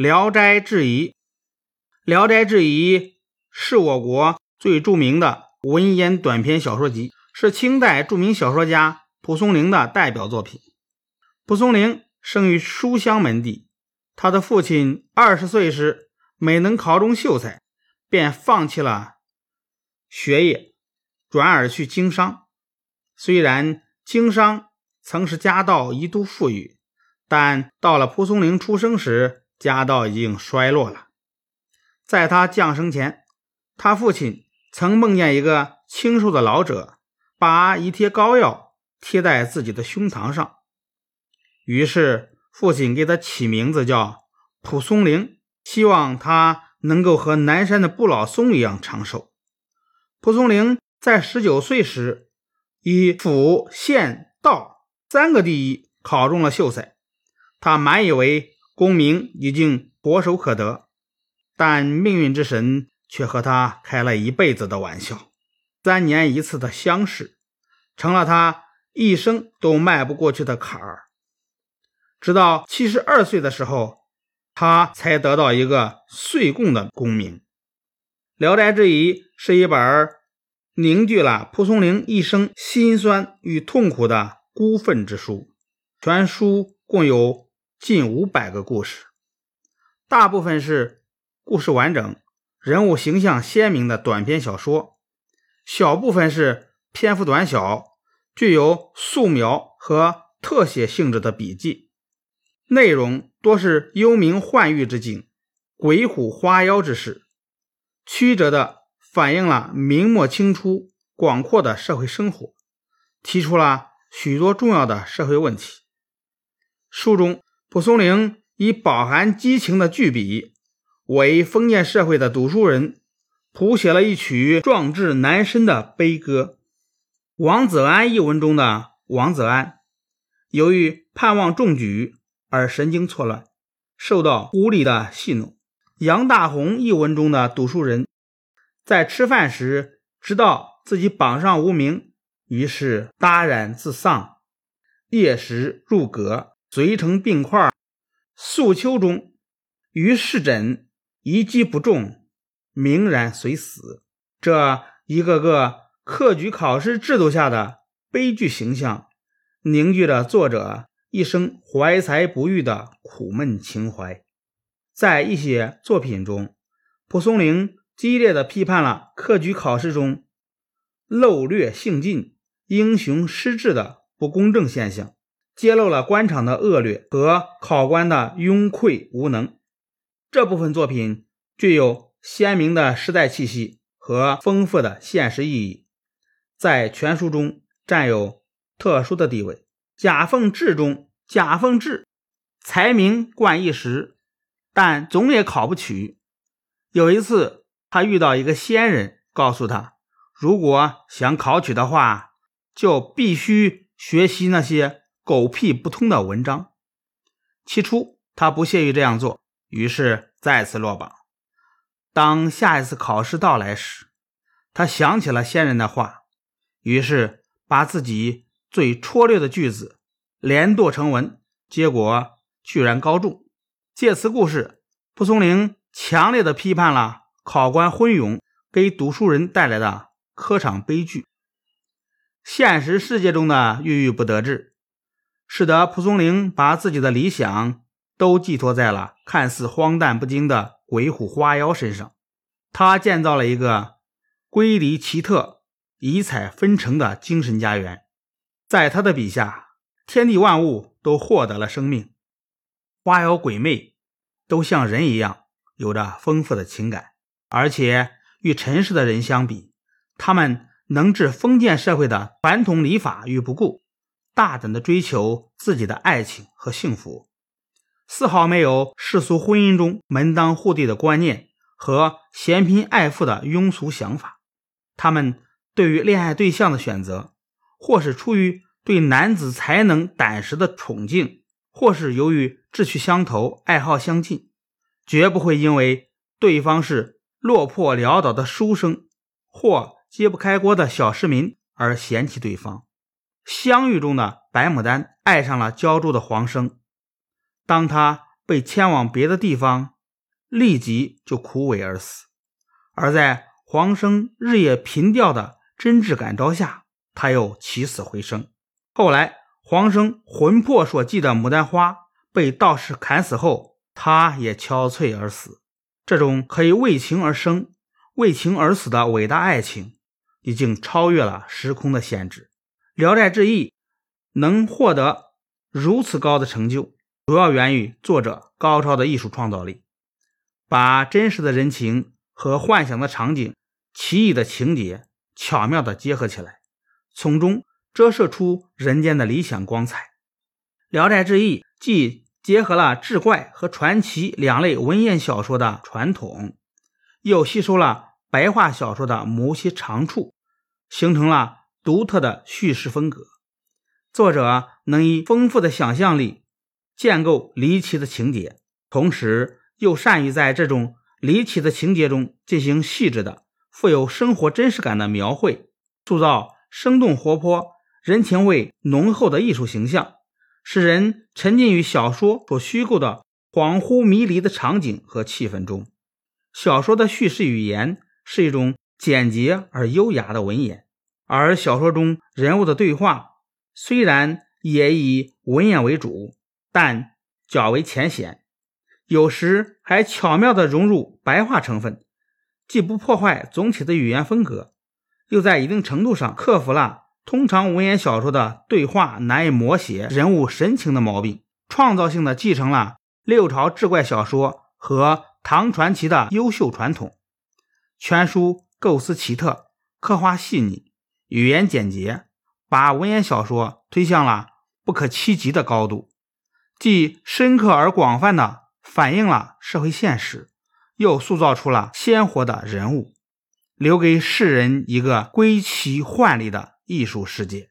聊斋志异》。《聊斋志异》是我国最著名的文言短篇小说集，是清代著名小说家蒲松龄的代表作品。蒲松龄生于书香门第，他的父亲二十岁时没能考中秀才，便放弃了学业，转而去经商。虽然经商曾使家道一度富裕，但到了蒲松龄出生时，家道已经衰落了。在他降生前，他父亲曾梦见一个清瘦的老者，把一贴膏药贴在自己的胸膛上，于是父亲给他起名字叫蒲松龄，希望他能够和南山的不老松一样长寿。蒲松龄在十九岁时。以府县道三个第一考中了秀才，他满以为功名已经唾手可得，但命运之神却和他开了一辈子的玩笑。三年一次的乡试，成了他一生都迈不过去的坎儿。直到七十二岁的时候，他才得到一个岁贡的功名。《聊斋志异》是一本。凝聚了蒲松龄一生辛酸与痛苦的孤愤之书。全书共有近五百个故事，大部分是故事完整、人物形象鲜明的短篇小说，小部分是篇幅短小、具有素描和特写性质的笔记。内容多是幽冥幻域之境、鬼虎花妖之事，曲折的。反映了明末清初广阔的社会生活，提出了许多重要的社会问题。书中，蒲松龄以饱含激情的巨笔，为封建社会的读书人谱写了一曲壮志难伸的悲歌。王子安一文中的王子安，由于盼望中举而神经错乱，受到无理的戏弄。杨大红一文中的读书人。在吃饭时，知道自己榜上无名，于是戛然自丧。夜时入阁，遂成病块。宿秋中，于试诊，一击不中，明然随死。这一个个科举考试制度下的悲剧形象，凝聚着作者一生怀才不遇的苦闷情怀。在一些作品中，蒲松龄。激烈的批判了科举考试中漏略性尽、英雄失志的不公正现象，揭露了官场的恶劣和考官的庸愧无能。这部分作品具有鲜明的时代气息和丰富的现实意义，在全书中占有特殊的地位。贾凤志中，贾凤志才名冠一时，但总也考不取。有一次。他遇到一个仙人，告诉他，如果想考取的话，就必须学习那些狗屁不通的文章。起初，他不屑于这样做，于是再次落榜。当下一次考试到来时，他想起了先人的话，于是把自己最拙劣的句子连垛成文，结果居然高中。借此故事，蒲松龄强烈的批判了。考官昏庸给读书人带来的科场悲剧，现实世界中的郁郁不得志，使得蒲松龄把自己的理想都寄托在了看似荒诞不经的鬼虎花妖身上。他建造了一个瑰丽奇特、异彩纷呈的精神家园，在他的笔下，天地万物都获得了生命，花妖鬼魅都像人一样，有着丰富的情感。而且与尘世的人相比，他们能置封建社会的传统礼法于不顾，大胆的追求自己的爱情和幸福，丝毫没有世俗婚姻中门当户对的观念和嫌贫爱富的庸俗想法。他们对于恋爱对象的选择，或是出于对男子才能胆识的崇敬，或是由于志趣相投、爱好相近，绝不会因为对方是。落魄潦倒的书生或揭不开锅的小市民而嫌弃对方。相遇中的白牡丹爱上了浇筑的黄生，当他被迁往别的地方，立即就枯萎而死；而在黄生日夜凭吊的真挚感召下，他又起死回生。后来，黄生魂魄所寄的牡丹花被道士砍死后，他也憔悴而死。这种可以为情而生、为情而死的伟大爱情，已经超越了时空的限制。《聊斋志异》能获得如此高的成就，主要源于作者高超的艺术创造力，把真实的人情和幻想的场景、奇异的情节巧妙地结合起来，从中折射出人间的理想光彩。《聊斋志异》既结合了志怪和传奇两类文言小说的传统，又吸收了白话小说的某些长处，形成了独特的叙事风格。作者能以丰富的想象力建构离奇的情节，同时又善于在这种离奇的情节中进行细致的、富有生活真实感的描绘，塑造生动活泼、人情味浓厚的艺术形象，使人沉浸于小说所虚构的恍惚迷离的场景和气氛中。小说的叙事语言是一种简洁而优雅的文言，而小说中人物的对话。虽然也以文言为主，但较为浅显，有时还巧妙地融入白话成分，既不破坏总体的语言风格，又在一定程度上克服了通常文言小说的对话难以摹写人物神情的毛病，创造性的继承了六朝志怪小说和唐传奇的优秀传统。全书构思奇特，刻画细腻，语言简洁。把文言小说推向了不可企及的高度，既深刻而广泛的反映了社会现实，又塑造出了鲜活的人物，留给世人一个归奇幻丽的艺术世界。